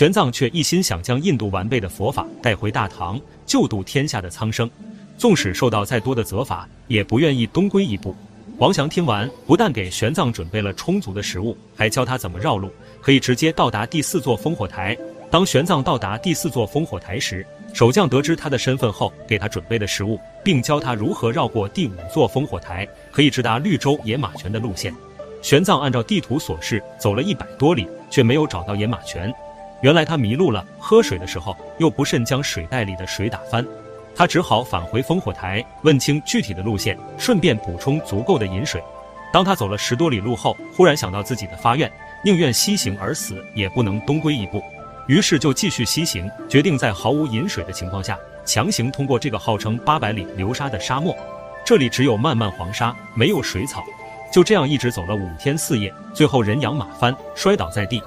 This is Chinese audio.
玄奘却一心想将印度完备的佛法带回大唐，救度天下的苍生。纵使受到再多的责罚，也不愿意东归一步。王祥听完，不但给玄奘准备了充足的食物，还教他怎么绕路，可以直接到达第四座烽火台。当玄奘到达第四座烽火台时，守将得知他的身份后，给他准备的食物，并教他如何绕过第五座烽火台，可以直达绿洲野马泉的路线。玄奘按照地图所示走了一百多里，却没有找到野马泉。原来他迷路了，喝水的时候又不慎将水袋里的水打翻。他只好返回烽火台，问清具体的路线，顺便补充足够的饮水。当他走了十多里路后，忽然想到自己的发愿，宁愿西行而死，也不能东归一步。于是就继续西行，决定在毫无饮水的情况下，强行通过这个号称八百里流沙的沙漠。这里只有漫漫黄沙，没有水草。就这样一直走了五天四夜，最后人仰马翻，摔倒在地，